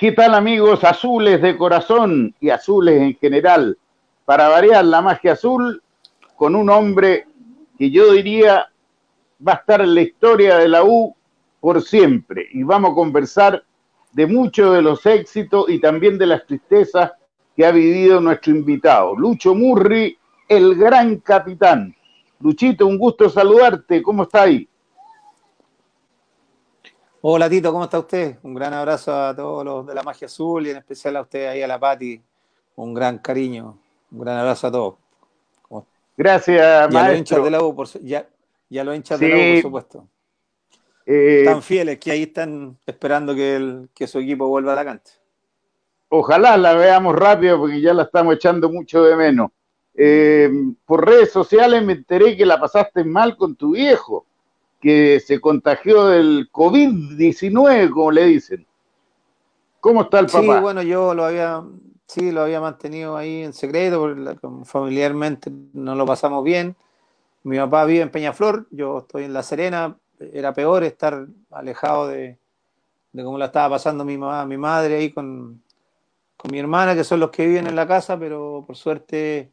¿Qué tal amigos azules de corazón y azules en general? Para variar la magia azul con un hombre que yo diría va a estar en la historia de la U por siempre. Y vamos a conversar de muchos de los éxitos y también de las tristezas que ha vivido nuestro invitado, Lucho Murri, el gran capitán. Luchito, un gusto saludarte. ¿Cómo está ahí? Hola Tito, ¿cómo está usted? Un gran abrazo a todos los de la Magia Azul y en especial a usted ahí a la Pati. Un gran cariño, un gran abrazo a todos. Gracias, ya Los hinchas de la U, por, ya, ya los hinchas de la U, por supuesto. Eh, Tan fieles que ahí están esperando que, el, que su equipo vuelva a la cancha. Ojalá la veamos rápido porque ya la estamos echando mucho de menos. Eh, por redes sociales me enteré que la pasaste mal con tu viejo que se contagió del COVID-19, como le dicen. ¿Cómo está el papá? Sí, bueno, yo lo había, sí, lo había mantenido ahí en secreto, familiarmente no lo pasamos bien. Mi papá vive en Peñaflor, yo estoy en La Serena, era peor estar alejado de, de cómo la estaba pasando mi mamá, mi madre ahí con, con mi hermana, que son los que viven en la casa, pero por suerte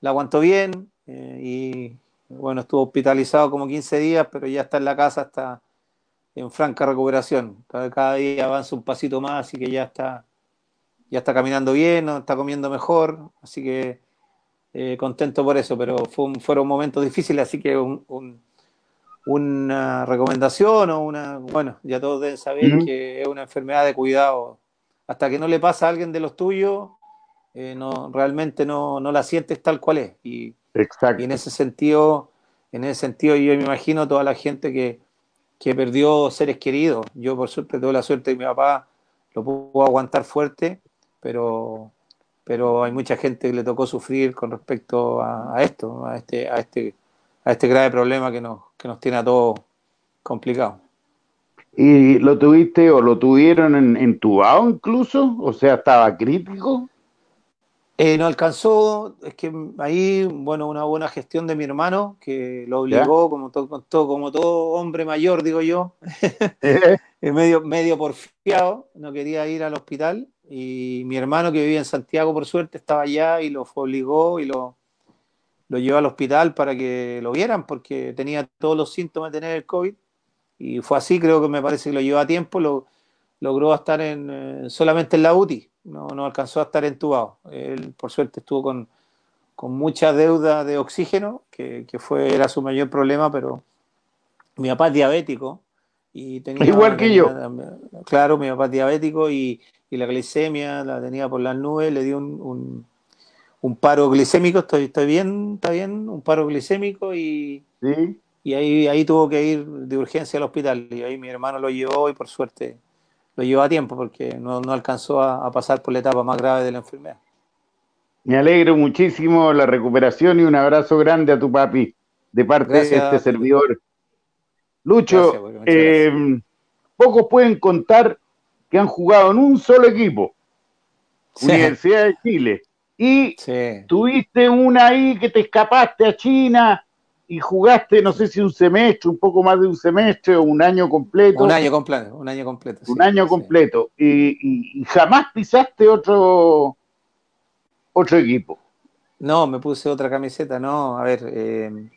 la aguantó bien eh, y bueno, estuvo hospitalizado como 15 días, pero ya está en la casa, está en franca recuperación. Cada, día avanza un pasito más, así que ya está, ya está caminando bien, está comiendo mejor, así que eh, contento por eso, pero fueron momentos difíciles, así que una recomendación o una, bueno, ya todos deben saber que es una enfermedad de cuidado. Hasta que no le pasa a alguien de los tuyos, eh, no, realmente no, no la sientes tal cual es. Y, Exacto. Y en ese sentido, en ese sentido yo me imagino toda la gente que, perdió seres queridos. Yo por suerte tuve la suerte de mi papá lo pudo aguantar fuerte, pero, pero hay mucha gente que le tocó sufrir con respecto a, esto, a este, a este, a este grave problema que nos, que nos tiene a todos complicados. ¿Y lo tuviste o lo tuvieron en, entubado incluso? O sea, ¿estaba crítico? Eh, no alcanzó, es que ahí, bueno, una buena gestión de mi hermano, que lo obligó, como todo, como todo hombre mayor, digo yo, medio, medio porfiado, no quería ir al hospital, y mi hermano que vivía en Santiago, por suerte, estaba allá y lo obligó y lo, lo llevó al hospital para que lo vieran, porque tenía todos los síntomas de tener el COVID, y fue así, creo que me parece que lo llevó a tiempo, lo, logró estar en, eh, solamente en la UTI, no, no alcanzó a estar entubado. Él, por suerte, estuvo con, con mucha deuda de oxígeno, que, que, fue, era su mayor problema, pero mi papá es diabético. Y tenía, Igual que yo. Claro, mi papá es diabético y, y, la glicemia la tenía por las nubes, le dio un, un, paro glicémico, estoy, estoy bien, está bien, un paro glicémico y, y ahí, ahí tuvo que ir de urgencia al hospital. Y ahí mi hermano lo llevó y por suerte lo llevó a tiempo porque no, alcanzó a, pasar por la etapa más grave de la enfermedad. Me alegro muchísimo la recuperación y un abrazo grande a tu papi de parte de este servidor. Lucho, eh, pocos pueden contar que han jugado en un solo equipo, Universidad de Chile, y tuviste una ahí que te escapaste a China, y jugaste, no sé si un semestre, un poco más de un semestre o un año completo. Un año completo, un año completo. Un año completo. Y, jamás pisaste otro, otro equipo. No, me puse otra camiseta, no. A ver, eh,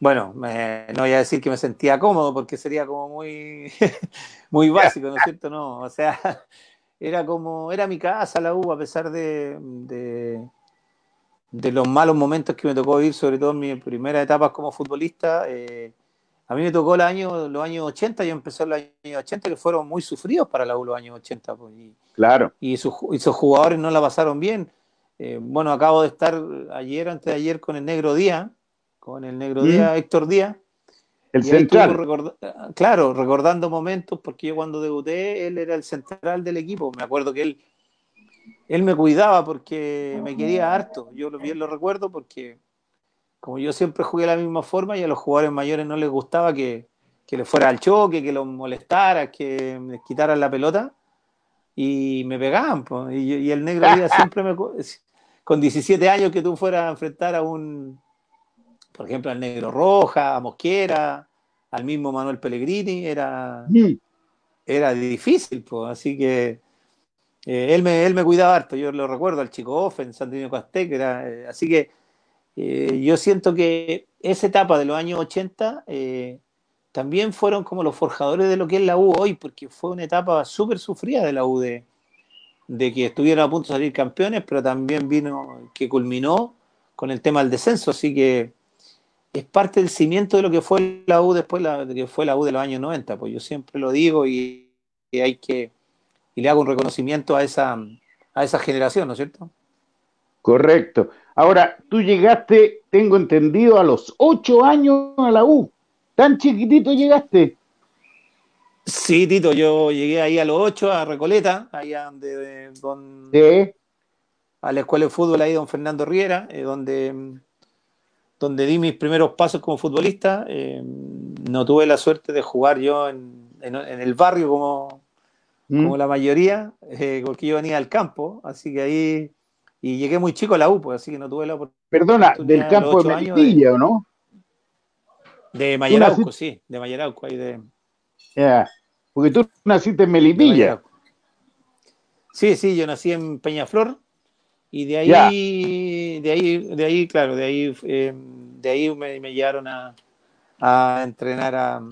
bueno, no voy a decir que me sentía cómodo porque sería como muy, muy básico, ¿no es cierto? No, o sea, era como, era mi casa la U, a pesar de de los malos momentos que me tocó vivir, sobre todo en mi primera etapa como futbolista. Eh, a mí me tocó el año, los años 80, yo empecé en los años 80, que fueron muy sufridos para la U los años 80. Pues, y, claro. Y sus, jugadores no la pasaron bien. Eh, bueno, acabo de estar ayer, antes de ayer, con el Negro Díaz, con el Negro Díaz, Héctor Díaz. El central. claro, recordando momentos, porque yo cuando debuté, él era el central del equipo. Me acuerdo que él él me cuidaba porque me quería harto. Yo bien lo recuerdo porque como yo siempre jugué de la misma forma y a los jugadores mayores no les gustaba que, que le fuera al choque, que los molestara, que me quitaran la pelota y me pegaban. Y, el negro siempre me... Con 17 años que tú fueras a enfrentar a un, por ejemplo, al negro Roja, a Mosquera, al mismo Manuel Pellegrini, era, era difícil. Pues. Así que Eh, él, me, él me cuidaba harto, yo lo recuerdo, al chico Off en Santino Castec, era, eh, así que yo siento que esa etapa de los años 80 también fueron como los forjadores de lo que es la U hoy, porque fue una etapa súper sufrida de la U, de, de que estuvieron a punto de salir campeones, pero también vino que culminó con el tema del descenso, así que es parte del cimiento de lo que fue la U después de que fue la U de los años 90, pues yo siempre lo digo y, hay que y le hago un reconocimiento a esa a esa generación, ¿no es cierto? Correcto. Ahora, tú llegaste, tengo entendido, a los ocho años a la U. ¿Tan chiquitito llegaste? Sí, Tito, yo llegué ahí a los ocho, a Recoleta, allá donde, a la escuela de fútbol ahí don Fernando Riera, eh, donde, donde di mis primeros pasos como futbolista. Eh, no tuve la suerte de jugar yo en, el barrio como, mm. como la mayoría, eh, porque yo venía al campo, así que ahí, y llegué muy chico a la U, pues, así que no tuve la oportunidad. Perdona, del campo de Melipilla, ¿o no? De Mayarauco, sí, de Mayarauco, ahí de... Ya, porque tú naciste en Melipilla. Sí, sí, yo nací en Peñaflor y de ahí, de ahí, de ahí, claro, de ahí, eh, de ahí me, me llevaron a, a entrenar a,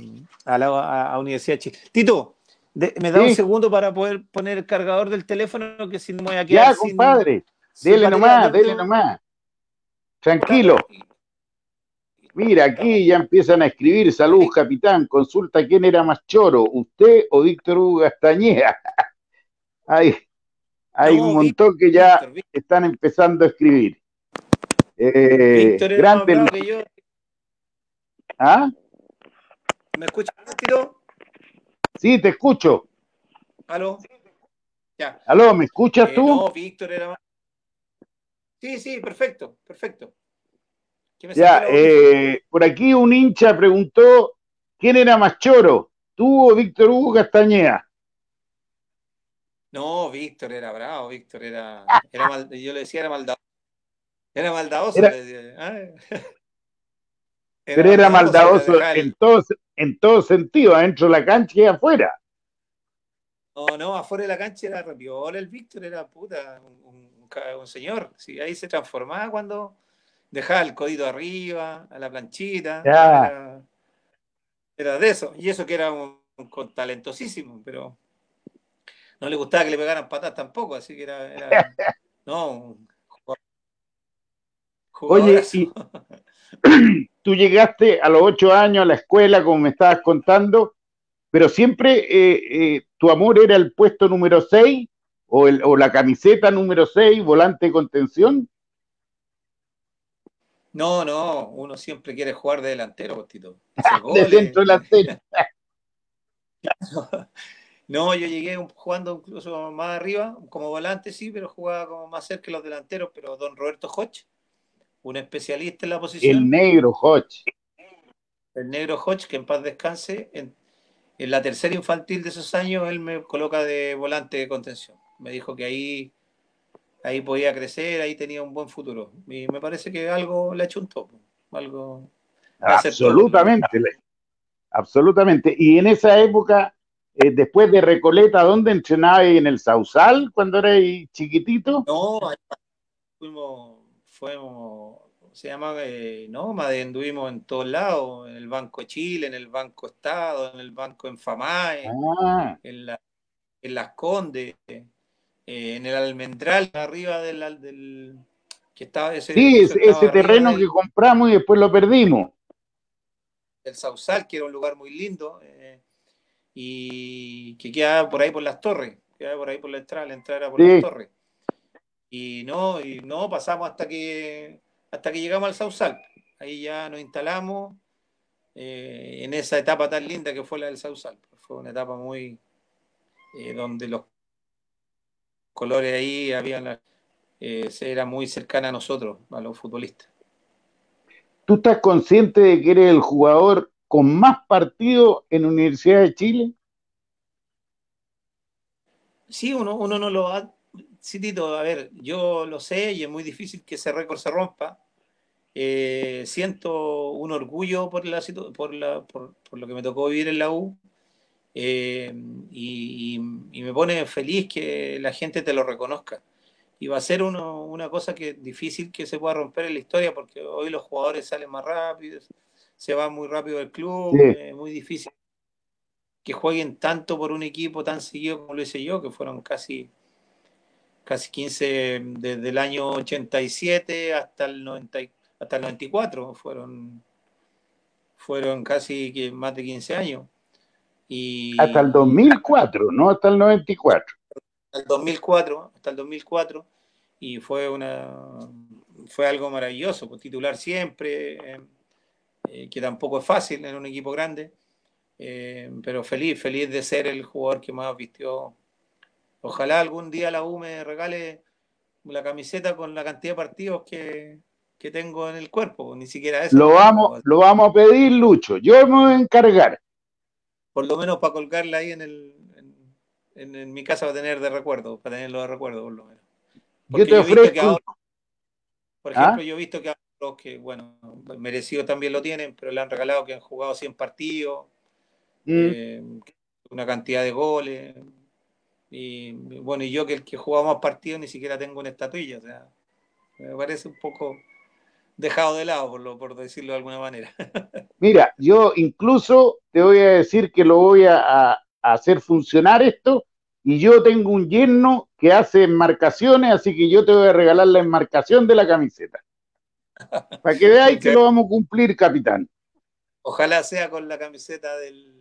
a la Universidad de Chile. Tito, me da un segundo para poder poner el cargador del teléfono, que si no me voy a quedar. Ya, compadre, dele nomás, dele nomás. Tranquilo. Mira, aquí ya empiezan a escribir, salud capitán, consulta quién era más choro, usted o Víctor Hugo Castañeda. hay, hay un montón que ya están empezando a escribir. Eh, Víctor era grande... que yo. ¿Ah? ¿Me escuchas, Tito? Sí, te escucho. ¿Aló? Ya. ¿Aló, me escuchas eh, tú? No, Víctor era más... Sí, sí, perfecto, perfecto. Ya, eh, por aquí un hincha preguntó quién era más choro, tú o Víctor Hugo Castañeda. No, Víctor era bravo, Víctor era, era yo le decía era maldadoso. Era maldadoso. Era, pero era maldadoso en todo, en todo sentido, adentro de la cancha y afuera. No, no, afuera de la cancha era rapiola, el Víctor era puta, un, un, señor. Sí, ahí se transformaba cuando dejaba el codito arriba, a la planchita. Era, de eso. Y eso que era un, talentosísimo, pero no le gustaba que le pegaran patas tampoco, así que era, no, Oye, tú llegaste a los ocho años a la escuela, como me estabas contando, pero siempre eh, eh, tu amor era el puesto número seis o, el, o la camiseta número seis, volante de contención. No, no, uno siempre quiere jugar de delantero, Tito. de centro delantero. no, yo llegué jugando incluso más arriba, como volante sí, pero jugaba como más cerca de los delanteros, pero don Roberto Hodge, un especialista en la posición. El negro Hodge. El negro Hodge, que en paz descanse, en, en la tercera infantil de esos años, él me coloca de volante de contención. Me dijo que ahí ahí podía crecer, ahí tenía un buen futuro. Y me parece que algo le ha hecho un topo. Algo. Absolutamente. Absolutamente. Y en esa época, eh, después de Recoleta, ¿dónde entrenaba en el Sausal cuando era chiquitito? No, fuimos, fuimos, se llama eh, Nómade, anduvimos en todos lados, en el Banco Chile, en el Banco Estado, en el Banco Enfamae, ah. en, la, en Las Condes. Eh, en el almendral arriba del, del que estaba ese, sí, ese, terreno que compramos y después lo perdimos. El Sausal, que era un lugar muy lindo eh, y que queda por ahí por las torres, queda por ahí por la entrada, la entrada era por las torres. Y no, y no pasamos hasta que hasta que llegamos al Sausal. Ahí ya nos instalamos eh, en esa etapa tan linda que fue la del Sausal. Fue una etapa muy donde los colores ahí, había eh, era muy cercana a nosotros, a los futbolistas. ¿Tú estás consciente de que eres el jugador con más partidos en Universidad de Chile? Sí, uno, uno no lo ha... Sí, Tito, a ver, yo lo sé y es muy difícil que ese récord se rompa. Eh, siento un orgullo por, la, por, la, por, por, lo que me tocó vivir en la U. Eh, y, me pone feliz que la gente te lo reconozca. Y va a ser una cosa que difícil que se pueda romper en la historia porque hoy los jugadores salen más rápido, se va muy rápido el club, es muy difícil que jueguen tanto por un equipo tan seguido como lo hice yo, que fueron casi, casi 15 desde el año 87 hasta el, 90, hasta el 94, fueron, fueron casi más de 15 años. Y, hasta el 2004, no hasta el 94. Hasta el 2004, hasta el 2004, y fue una fue algo maravilloso, pues, titular siempre, eh, eh, que tampoco es fácil en un equipo grande, eh, pero feliz, feliz de ser el jugador que más vistió. Ojalá algún día la U me regale la camiseta con la cantidad de partidos que, que tengo en el cuerpo, ni siquiera eso. Lo vamos, lo vamos a pedir, Lucho. Yo me voy a encargar por lo menos para colgarla ahí en, el, en, mi casa va a tener de recuerdo, para tenerlo de recuerdo por lo menos. yo te ofrezco. por ejemplo, ¿Ah? yo he visto que los que, bueno, merecido también lo tienen, pero le han regalado que han jugado 100 partidos, mm. eh, una cantidad de goles. Y bueno, y yo que el que jugaba más partidos ni siquiera tengo una estatuilla, o sea, me parece un poco dejado de lado, por, por decirlo de alguna manera. Mira, yo incluso te voy a decir que lo voy a, hacer funcionar esto y yo tengo un yerno que hace enmarcaciones, así que yo te voy a regalar la enmarcación de la camiseta. Para que veáis que lo vamos a cumplir, capitán. Ojalá sea con la camiseta del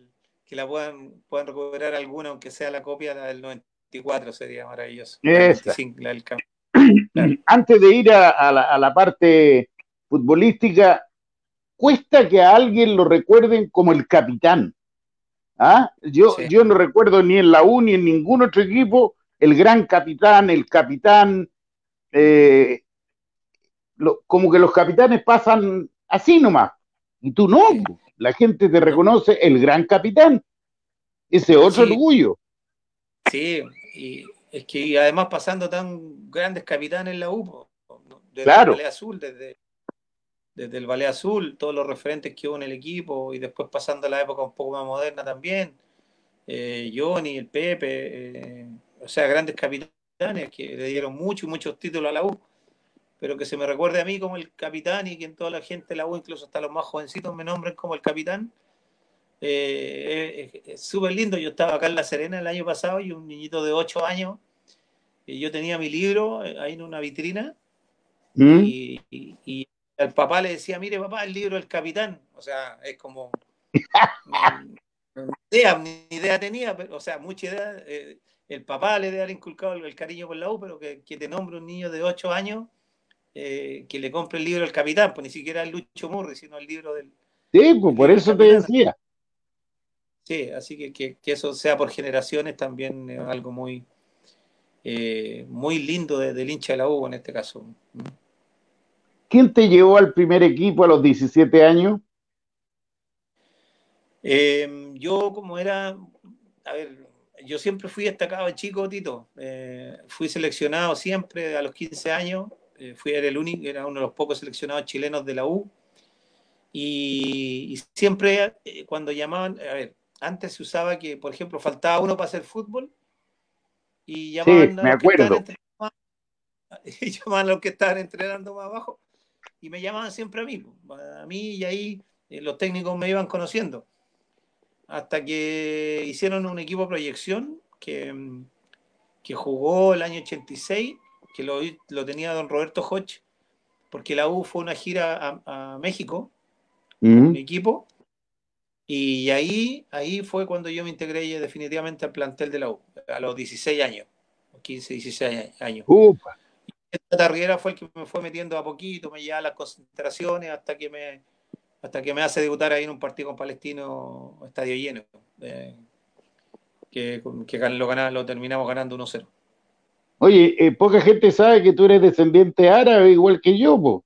que la puedan, puedan recuperar alguna, aunque sea la copia del 94, sería maravilloso. Antes de ir a, la, a la parte futbolística, cuesta que a alguien lo recuerden como el capitán. ¿Ah? Yo, yo no recuerdo ni en la U ni en ningún otro equipo el gran capitán, el capitán, eh, como que los capitanes pasan así nomás. Y tú no, la gente te reconoce el gran capitán. Ese otro orgullo. Sí, y es que además pasando tan grandes capitanes en la U, desde claro. Azul, desde desde el Ballet Azul, todos los referentes que hubo en el equipo y después pasando a la época un poco más moderna también. Eh, Johnny, el Pepe, eh, o sea, grandes capitanes que le dieron muchos, muchos títulos a la U, pero que se me recuerde a mí como el capitán y que en toda la gente de la U, incluso hasta los más jovencitos, me nombren como el capitán. Eh, es súper lindo. Yo estaba acá en La Serena el año pasado y un niñito de 8 años, y yo tenía mi libro ahí en una vitrina. ¿Mm? y, el papá le decía, mire papá, el libro del capitán. O sea, es como... ni, idea, ni idea tenía, pero, o sea, mucha idea. Eh, el papá le debe haber inculcado el, cariño por la U, pero que, te nombre un niño de 8 años eh, que le compre el libro del capitán, pues ni siquiera el Lucho Murri, sino el libro del... Sí, pues por eso te decía. Sí, así que, que, eso sea por generaciones también es algo muy, eh, muy lindo del hincha de la U en este caso. ¿Quién te llevó al primer equipo a los 17 años? Em, yo como era, a ver, yo siempre fui destacado chico, Tito. Eh, fui seleccionado siempre a los 15 años. Eh, fui era el único, era uno de los pocos seleccionados chilenos de la U. Y, siempre eh, cuando llamaban, a ver, antes se usaba que, por ejemplo, faltaba uno para hacer fútbol y llamaban sí, me acuerdo. y llamaban a los que estaban entrenando más abajo y me llamaban siempre a mí, a mí y ahí eh, los técnicos me iban conociendo. Hasta que hicieron un equipo de proyección que, que jugó el año 86, que lo, lo tenía don Roberto Hodge, porque la U fue una gira a, México, un equipo, y ahí, ahí fue cuando yo me integré definitivamente al plantel de la U, a los 16 años, 15, 16 años. Upa. Tarriera fue el que me fue metiendo a poquito, me llevaba a las concentraciones hasta que me hasta que me hace debutar ahí en un partido con Palestino estadio lleno. Eh, que, lo, lo terminamos ganando 1-0. Oye, eh, poca gente sabe que tú eres descendiente árabe igual que yo, po.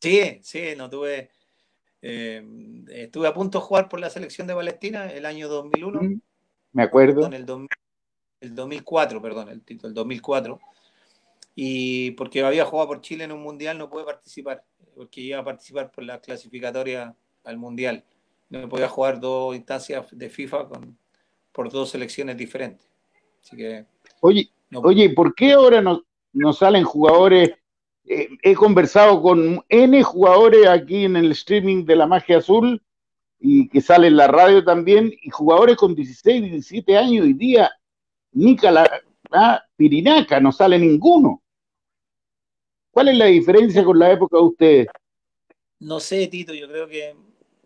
Sí, sí, no tuve. Eh, estuve a punto de jugar por la selección de Palestina el año 2001. Mm, me acuerdo. el, el 2004, perdón, el título, el 2004 y porque había jugado por Chile en un mundial no pude participar, porque iba a participar por la clasificatoria al mundial. no podía jugar dos instancias de FIFA con, por dos selecciones diferentes. Así que, oye, oye, ¿por qué ahora no, no salen jugadores? Eh, he conversado con N jugadores aquí en el streaming de la Magia Azul y que sale en la radio también, y jugadores con 16, 17 años hoy día, Nica la, Pirinaca, no sale ninguno. ¿Cuál es la diferencia con la época de ustedes? No sé, Tito, yo creo que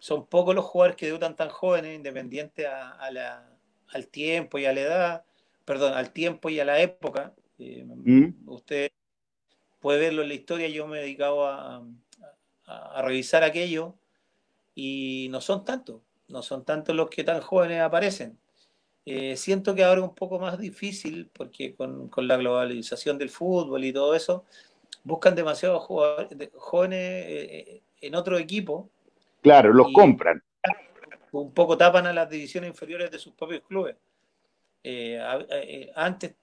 son pocos los jugadores que debutan tan jóvenes, independiente a, la, al tiempo y a la edad, perdón, al tiempo y a la época. Eh, ¿Mm? Usted puede verlo en la historia, yo me he dedicado a, a, revisar aquello y no son tantos, no son tantos los que tan jóvenes aparecen. Eh, siento que ahora es un poco más difícil porque con, con, la globalización del fútbol y todo eso, buscan demasiados jóvenes eh, en otro equipo Claro, los compran. Un poco tapan a las divisiones inferiores de sus propios clubes. Eh, eh, antes,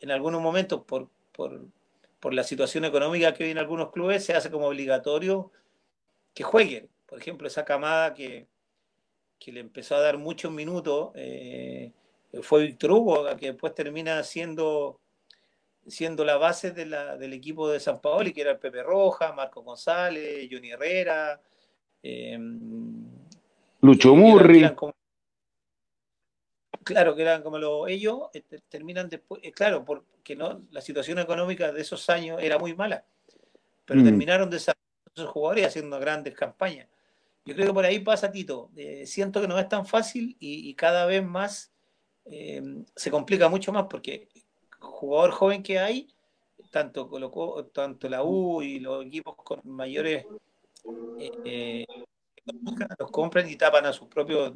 en algunos momentos, por, por, la situación económica que hay en algunos clubes, se hace como obligatorio que jueguen. Por ejemplo, esa camada que, que le empezó a dar muchos minutos eh, fue Víctor Hugo, que después termina siendo, siendo la base de la, del equipo de San Paolo, que era el Pepe Roja, Marco González, Johnny Herrera, Em, Lucho Murri. Claro, que eran como los, ellos eh, terminan después, eh, claro, porque no, la situación económica de esos años era muy mala, pero mm. terminaron desarrollando esos jugadores haciendo grandes campañas. Yo creo que por ahí pasa, Tito. Eh, siento que no es tan fácil y, cada vez más em, se complica mucho más porque jugador joven que hay, tanto, colocó, tanto la U y los equipos con mayores eh, los compran y tapan a sus propios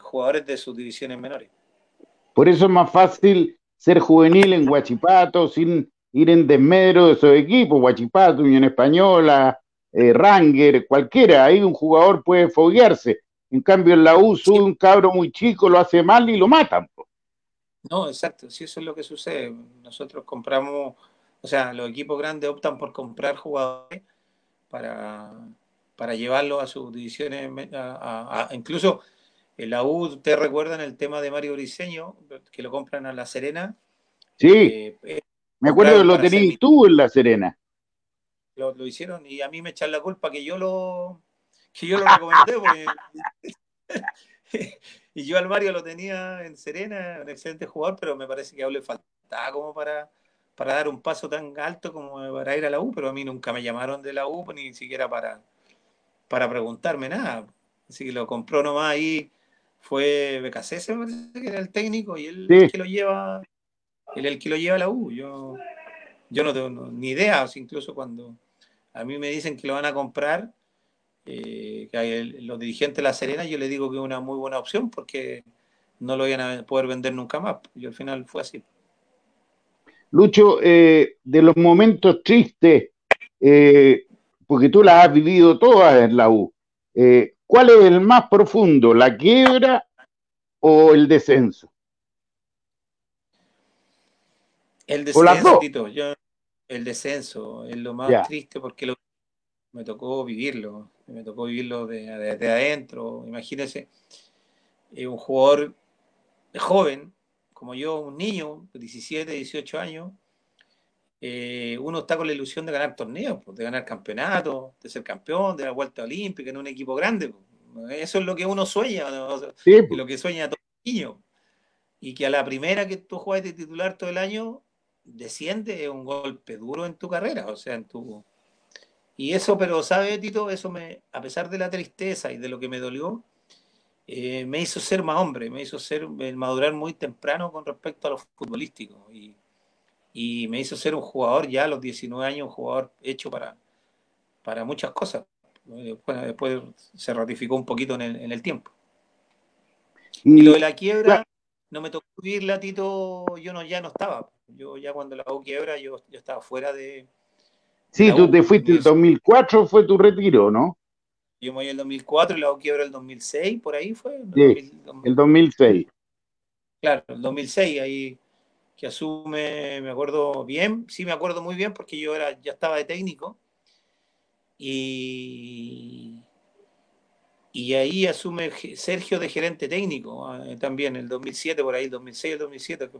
jugadores de sus divisiones menores. Por eso es más fácil ser juvenil en Huachipato sin ir en desmedro de esos equipos, Huachipato, Unión Española, eh, Ranger, cualquiera, ahí un jugador puede foguearse. En cambio, en la U sube un cabro muy chico, lo hace mal y lo matan. No, exacto, si eso es lo que sucede. Nosotros compramos, o sea, los equipos grandes optan por comprar jugadores para, para llevarlo a sus divisiones, incluso la U, ¿te recuerdan el tema de Mario Briseño, que lo compran a La Serena? Sí, eh, eh, me acuerdo que lo tenías tú en La Serena. Lo, hicieron y a mí me echan la culpa que yo lo, que yo lo recomendé, y yo al Mario lo tenía en Serena, un excelente jugador, pero me parece que aún le faltaba como para para dar un paso tan alto como para ir a la U, pero a mí nunca me llamaron de la U, ni siquiera para, para preguntarme nada. Así que lo compró nomás ahí, fue BKC, me parece que era el técnico, y él el que lo lleva, él el que lo lleva a la U. Yo, yo no tengo ni idea, incluso cuando a mí me dicen que lo van a comprar, eh, que los dirigentes de La Serena, yo le digo que es una muy buena opción porque no lo iban a poder vender nunca más. Y al final fue así. Lucho, eh, de los momentos tristes, eh, porque tú las has vivido todas en la U, eh, ¿cuál es el más profundo, la quiebra o el descenso? El descenso, Tito, el descenso es lo más triste porque me tocó vivirlo, me tocó vivirlo de, de adentro. Imagínese, un jugador joven, como yo, un niño de 17, 18 años, eh, uno está con la ilusión de ganar torneos, pues, de ganar campeonatos, de ser campeón, de la vuelta olímpica en un equipo grande. Pues. Eso es lo que uno sueña, pues. lo que sueña todo niño. Y que a la primera que tú juegas de titular todo el año, desciende es un golpe duro en tu carrera, o sea, en tu... Y eso, pero sabe, Tito, eso me, a pesar de la tristeza y de lo que me dolió, eh, me hizo ser más hombre, me hizo ser, madurar muy temprano con respecto a lo futbolístico y, y, me hizo ser un jugador ya a los 19 años, un jugador hecho para, para muchas cosas. Después, después se ratificó un poquito en el, en el tiempo. Y, lo de la quiebra, no me tocó vivirla, Tito, yo no, ya no estaba. Yo ya cuando la hago quiebra, yo, yo estaba fuera de... Sí, tú te fuiste en 2004, fue tu retiro, ¿no? Yo me voy el 2004 y la quiebra el 2006, por ahí fue. el 2006. Claro, el 2006, ahí que asume, me acuerdo bien, sí me acuerdo muy bien porque yo era, ya estaba de técnico y, y ahí asume Sergio de gerente técnico, eh, también el 2007, por ahí, el 2006, el 2007,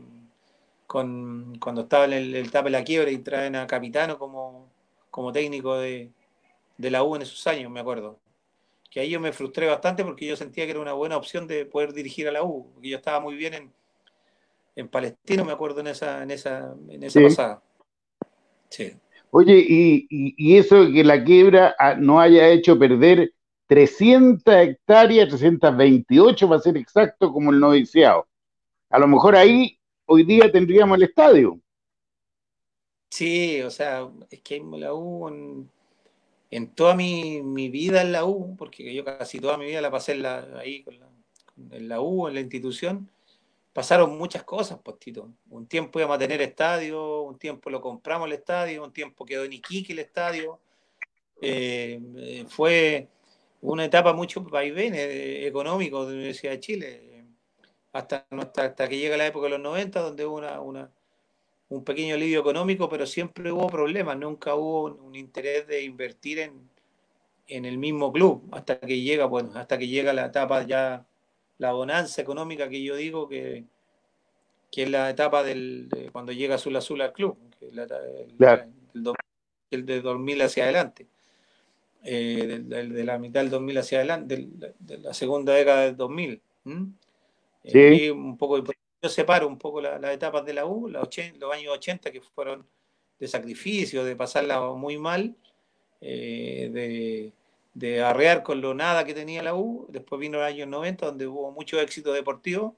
con, cuando estaba en el, el de la quiebra y traen a Capitano como, como técnico de, de la U en esos años, me acuerdo. Que ahí yo me frustré bastante porque yo sentía que era una buena opción de poder dirigir a la U, porque yo estaba muy bien en, en Palestino, me acuerdo en esa, en esa, en esa pasada. Sí. Oye, y, y, eso que la quiebra ah, no haya hecho perder 300 hectáreas, 328 para ser exacto, como el noviciado. A lo mejor ahí hoy día tendríamos el estadio. Sí, o sea, es que la U en, toda mi, vida en la U, porque yo casi toda mi vida la pasé ahí con la, en la U, en la institución, pasaron muchas cosas, postito. Un tiempo íbamos a tener estadio, un tiempo lo compramos el estadio, un tiempo quedó en Iquique el estadio. Eh, eh, fue una etapa mucho vaivén eh, económico de la Universidad de Chile, hasta, hasta, que llega la época de los 90, donde hubo una, un pequeño alivio económico, pero siempre hubo problemas, nunca hubo un, interés de invertir en, en, el mismo club, hasta que llega, bueno, hasta que llega la etapa ya la bonanza económica que yo digo que, que es la etapa del, de cuando llega Azul Azul al club, que es el, de 2000 hacia adelante, eh, de, la mitad del 2000 hacia adelante, de, la segunda década del 2000. Eh, un poco, yo separo un poco las etapas de la U, los, años 80 que fueron de sacrificio, de pasarla muy mal, eh, de de arrear con lo nada que tenía la U. Después vino el año 90, donde hubo mucho éxito deportivo,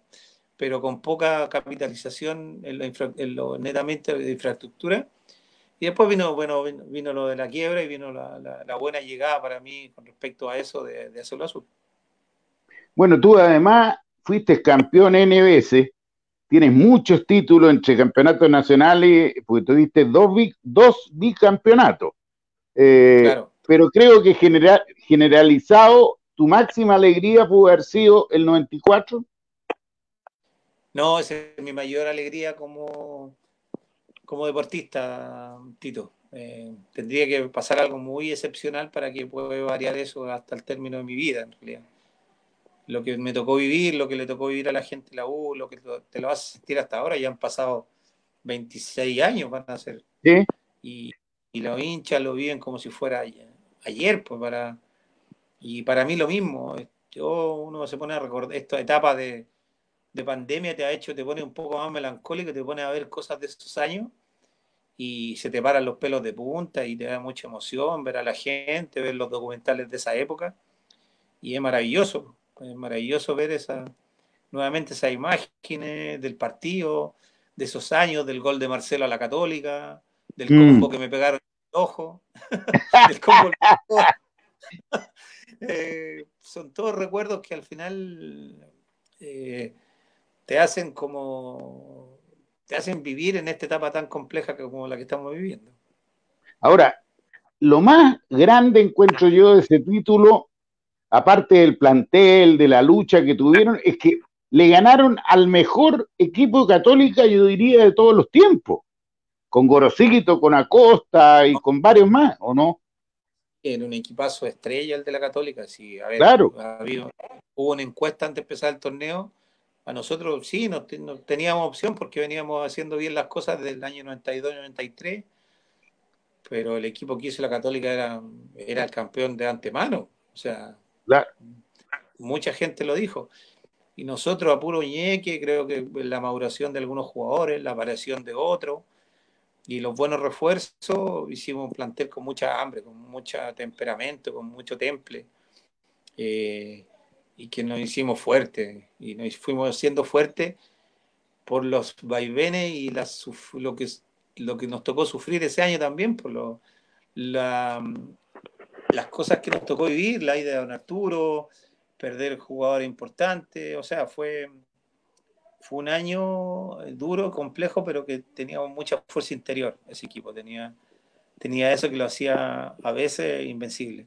pero con poca capitalización en lo, netamente de infraestructura. Y después vino, bueno, vino, lo de la quiebra y vino la, buena llegada para mí con respecto a eso de, de Azul Azul. Bueno, tú además fuiste campeón NBS, tienes muchos títulos entre campeonatos nacionales, porque tuviste dos, dos bicampeonatos. Eh, claro pero creo que general, generalizado, tu máxima alegría pudo haber sido el 94. No, esa es mi mayor alegría como, como deportista, Tito. Eh, tendría que pasar algo muy excepcional para que pueda variar eso hasta el término de mi vida, en realidad. Lo que me tocó vivir, lo que le tocó vivir a la gente en la U, lo que te lo vas a sentir hasta ahora, ya han pasado 26 años, van a ser. ¿Sí? Y, y los hinchas lo viven como si fuera ayer, pues para. Y para mí lo mismo. Yo, uno se pone a recordar esta etapa de, pandemia, te ha hecho, te pone un poco más melancólico, te pone a ver cosas de esos años y se te paran los pelos de punta y te da mucha emoción ver a la gente, ver los documentales de esa época. Y es maravilloso, es maravilloso ver esa, nuevamente esas imágenes del partido, de esos años, del gol de Marcelo a la Católica, del mm. combo que me pegaron ojo, eh, son todos recuerdos que al final eh, te hacen como te hacen vivir en esta etapa tan compleja como la que estamos viviendo. Ahora, lo más grande encuentro yo de ese título, aparte del plantel, de la lucha que tuvieron, es que le ganaron al mejor equipo católica, yo diría, de todos los tiempos con Gorosíquito, con Acosta y con varios más, ¿o no? En un equipazo estrella el de la Católica, sí. A ver, claro. hubo una encuesta antes de empezar el torneo. A nosotros sí, no, teníamos opción porque veníamos haciendo bien las cosas desde el año 92-93, pero el equipo que hizo la Católica era, era el campeón de antemano. O sea, mucha gente lo dijo. Y nosotros a puro ñeque, creo que la maduración de algunos jugadores, la aparición de otros, y los buenos refuerzos, hicimos un plantel con mucha hambre, con mucho temperamento, con mucho temple, eh, y que nos hicimos fuertes, y nos fuimos siendo fuertes por los vaivenes y lo, que, lo que nos tocó sufrir ese año también, por lo, la, las cosas que nos tocó vivir, la idea de don Arturo, perder jugadores importantes, o sea, fue fue un año duro, complejo, pero que tenía mucha fuerza interior ese equipo. Tenía, tenía eso que lo hacía a veces invencible.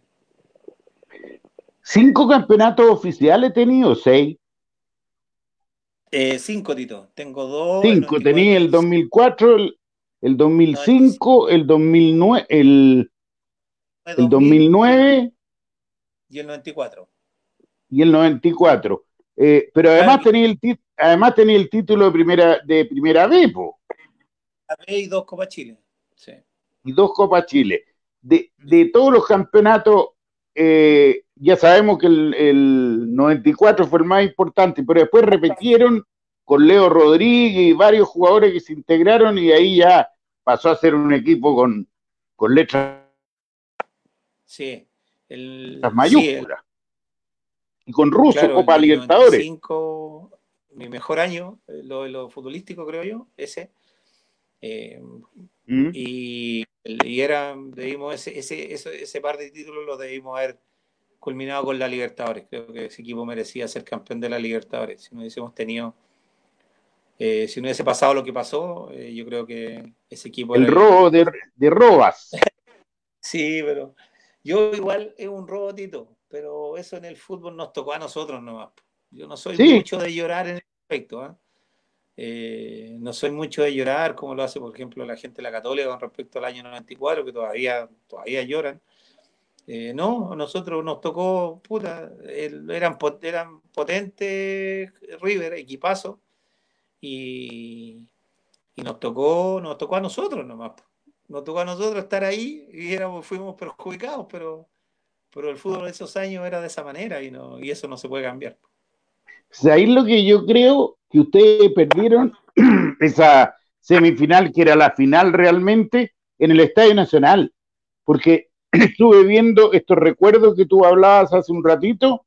¿Cinco campeonatos oficiales he tenido? ¿Seis? Eh, cinco, Tito. Tengo dos. Cinco. Tenía el 2004, el, el 2005, el 2009, el, el 2009 y el 94. y el 94. Eh, pero además tenía, el además tenía el título de primera, de primera B, po. y dos Copas Chile. Sí. Y dos Copas Chile. De, todos los campeonatos, eh, ya sabemos que el, el, 94 fue el más importante, pero después repitieron con Leo Rodríguez y varios jugadores que se integraron y ahí ya pasó a ser un equipo con, con letras sí, el, mayúsculas. Y con Russo, Copa Libertadores. mi mejor año, lo, lo futbolístico creo yo, ese. Eh, mm. y, y, era, debimos ese, ese, ese, par de títulos lo debimos haber culminado con la Libertadores. Creo que ese equipo merecía ser campeón de la Libertadores. Si no hubiésemos tenido eh, si no hubiese pasado lo que pasó, eh, yo creo que ese equipo... El robo de, de, robas. sí, pero yo igual es un robotito, pero eso en el fútbol nos tocó a nosotros nomás. Yo no soy mucho de llorar en el aspecto. ¿ah? ¿eh? no soy mucho de llorar como lo hace, por ejemplo, la gente de la Católica con respecto al año 94, que todavía, todavía lloran. no, a nosotros nos tocó, puta, eran, eran potentes River, equipazo, y, nos tocó, nos tocó a nosotros nomás. Nos tocó a nosotros estar ahí y éramos, fuimos perjudicados, pero, pero el fútbol de esos años era de esa manera y, no, y eso no se puede cambiar. ahí lo que yo creo que ustedes perdieron esa semifinal, que era la final realmente, en el Estadio Nacional, porque estuve viendo estos recuerdos que tú hablabas hace un ratito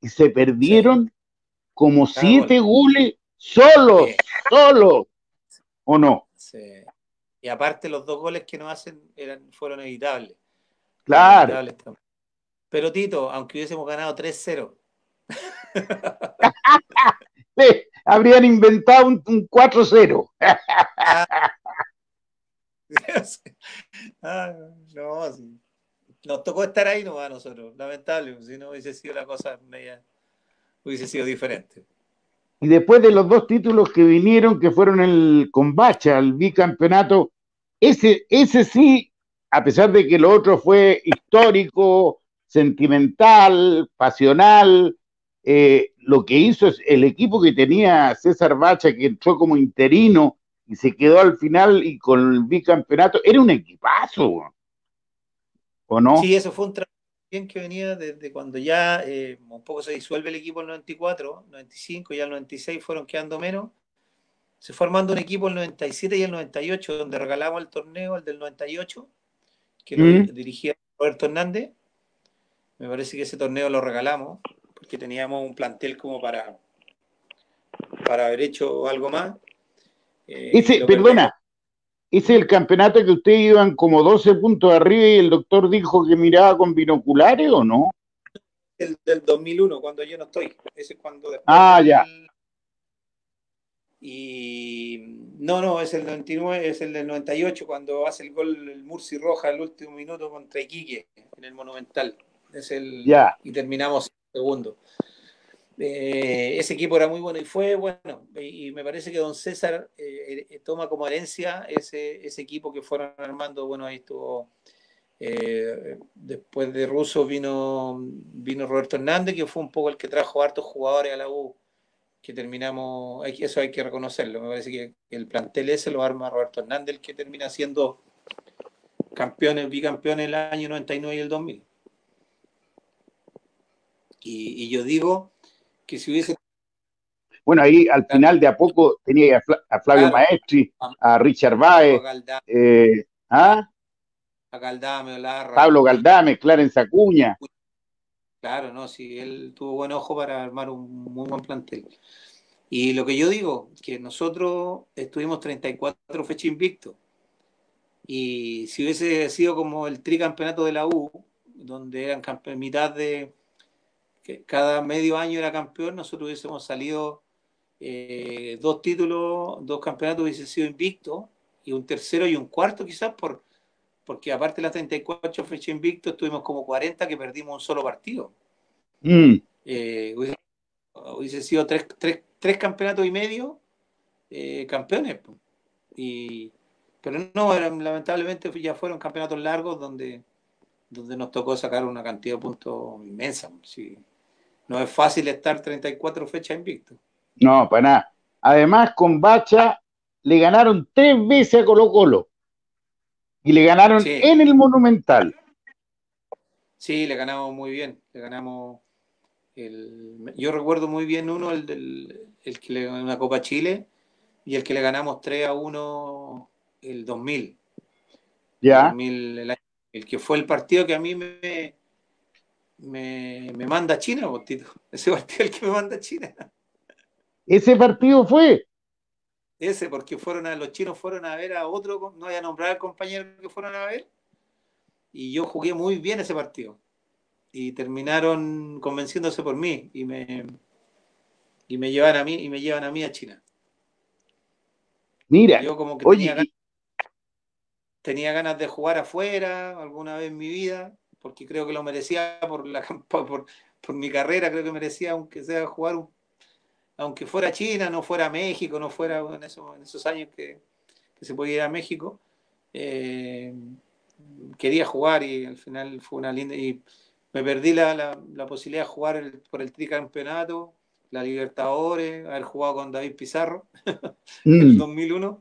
y se perdieron como siete goles Solo, solo. ¿O no? Sí. Y aparte los dos goles que nos hacen eran, fueron evitables. Claro. Pero Tito, aunque hubiésemos ganado 3-0. habrían inventado un, 4-0. Ah, no, nos tocó estar ahí nomás a nosotros, lamentable, si no hubiese sido la cosa media, hubiese sido diferente. Y después de los dos títulos que vinieron, que fueron el Combacha, el bicampeonato, ese, ese sí, a pesar de que lo otro fue histórico, sentimental, pasional, eh, lo que hizo es el equipo que tenía César Bacha, que entró como interino y se quedó al final y con el bicampeonato, era un equipazo. ¿O no? Sí, eso fue un trabajo que venía desde cuando ya eh, un poco se disuelve el equipo en el 94, 95 y el 96 fueron quedando menos. Se formando un equipo el 97 y el 98, donde regalamos el torneo, el del 98, que lo mm. dirigía Roberto Hernández. Me parece que ese torneo lo regalamos, porque teníamos un plantel como para, para haber hecho algo más. Eh, perdona, ese es el campeonato que ustedes iban como 12 puntos arriba y el doctor dijo que miraba con binoculares o no? El del 2001, cuando yo no estoy. Ese es cuando Ah, ya. Y no, no, es el 99, es el del 98 cuando hace el gol el Murci Roja el último minuto contra Iquique en el Monumental. Es el y terminamos segundo. Eh, ese equipo era muy bueno y fue bueno. Y, me parece que don César eh, eh, toma como herencia ese, ese, equipo que fueron armando. Bueno, ahí estuvo. después de Russo vino, vino Roberto Hernández, que fue un poco el que trajo hartos jugadores a la U, que terminamos, eso hay que reconocerlo. Me parece que el plantel ese lo arma Roberto Hernández, el que termina siendo campeones, bicampeones el año 99 y el 2000. Y yo digo, que si hubiese... Bueno, ahí al final de a poco tenía a, Flavio Maestri, a Richard Baez, eh, ¿ah? a Galdame, Pablo Galdame, Clarence Acuña. Claro, no, sí, él tuvo buen ojo para armar un muy buen plantel. Y lo que yo digo, que nosotros estuvimos 34 fechas invictos. Y si hubiese sido como el tricampeonato de la U, donde eran mitad de, que cada medio año era campeón, nosotros hubiésemos salido eh, dos títulos, dos campeonatos hubiesen sido invictos, y un tercero y un cuarto quizás, por, porque aparte de las 34 fechas invictos, tuvimos como 40 que perdimos un solo partido. Mm. Eh, hubiese, sido tres, tres, campeonatos y medio eh, campeones. Y, pero no, lamentablemente ya fueron campeonatos largos donde, donde nos tocó sacar una cantidad de puntos inmensa. Sí no es fácil estar 34 fechas invicto. No, para nada. Además, con Bacha le ganaron tres veces a Colo Colo. Y le ganaron en el Monumental. Sí, le ganamos muy bien. Le ganamos. El, yo recuerdo muy bien uno, el, el que le ganó una Copa Chile, y el que le ganamos 3 a 1 el 2000. Ya. El, que fue el partido que a mí me, me, manda a China, Botito. Ese partido el que me manda a China. Ese partido fue. Ese, porque fueron a, los chinos fueron a ver a otro, no voy a nombrar al compañero que fueron a ver, y yo jugué muy bien ese partido. Y terminaron convenciéndose por mí y me, y me llevan a mí y me llevan a mí a China. Mira, yo como que tenía, ganas, tenía, ganas, de jugar afuera alguna vez en mi vida, porque creo que lo merecía por la por, por mi carrera, creo que merecía aunque sea jugar un aunque fuera China, no fuera México, no fuera en esos, años que, se podía ir a México, eh, quería jugar y al final fue una linda. Y me perdí la, posibilidad de jugar por el tricampeonato, la Libertadores, haber jugado con David Pizarro en el 2001, mm.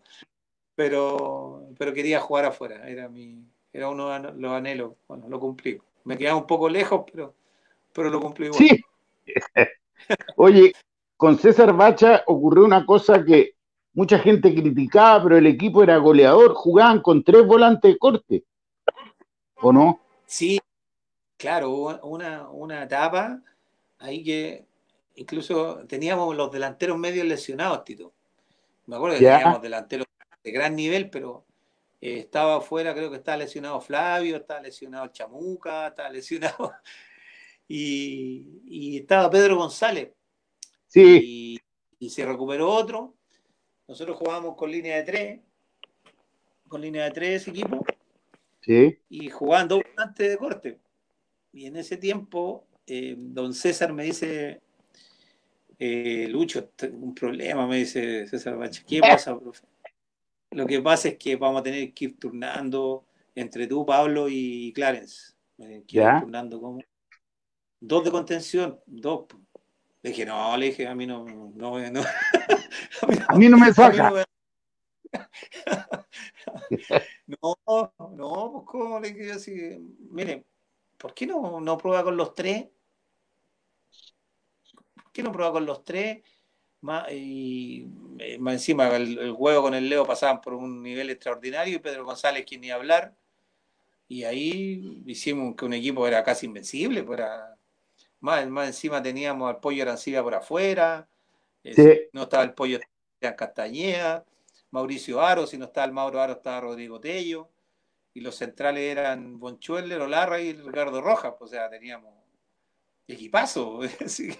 pero, pero quería jugar afuera, era, mi, era uno de los anhelos. Bueno, lo cumplí. Me quedaba un poco lejos, pero, pero lo cumplí igual. Sí. Oye, con César Bacha ocurrió una cosa que mucha gente criticaba, pero el equipo era goleador, jugaban con tres volantes de corte, ¿o no? Sí, claro, hubo una, una etapa ahí que incluso teníamos los delanteros medio lesionados, Tito. Me acuerdo que teníamos delanteros de gran nivel, pero eh, estaba afuera, creo que estaba lesionado Flavio, estaba lesionado Chamuca, estaba lesionado. y estaba Pedro González, Sí. Y, se recuperó otro. Nosotros jugábamos con línea de tres, con línea de tres equipo. Sí. Y jugando antes de corte. Y en ese tiempo, eh, don César me dice, eh, Lucho, un problema, me dice César Bache. ¿Qué pasa, profe? Lo que pasa es que vamos a tener que ir turnando entre tú, Pablo y Clarence. Que ir turnando como dos de contención, dos. Le dije, no, le dije, a mí no, no, no. a, mí no me saca. No, no, pues cómo le dije así, mire, ¿por qué no, no prueba con los tres? ¿Por qué no prueba con los tres? Más, y eh, más encima el, juego con el Leo pasaban por un nivel extraordinario y Pedro González quien ni hablar. Y ahí hicimos que un equipo era casi invencible, pues era más, encima teníamos al pollo Arancibia por afuera. Eh, no estaba el pollo de Castañeda, Mauricio Aro, si no estaba el Mauro Aro, estaba Rodrigo Tello. Y los centrales eran Bonchueller, Olarra y Ricardo Rojas. O sea, teníamos equipazo. Así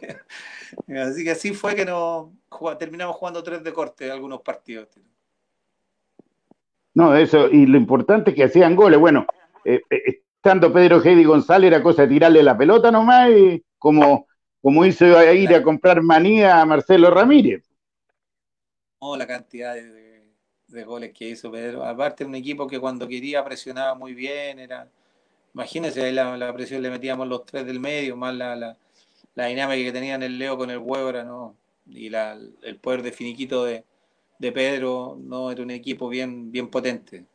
que así, fue que no terminamos jugando tres de corte algunos partidos. No, eso, y lo importante es que hacían goles. Bueno, eh, eh, estando Pedro Heidi González era cosa de tirarle la pelota nomás y como, como hizo ir a comprar manía a Marcelo Ramírez. Oh, la cantidad de, goles que hizo Pedro. Aparte, un equipo que cuando quería presionaba muy bien. Era, imagínense, ahí la, presión le metíamos los tres del medio, más la, la, dinámica que tenían el Leo con el Huebra, ¿no? Y la, el poder de finiquito de, de Pedro, ¿no? Era un equipo bien, bien potente.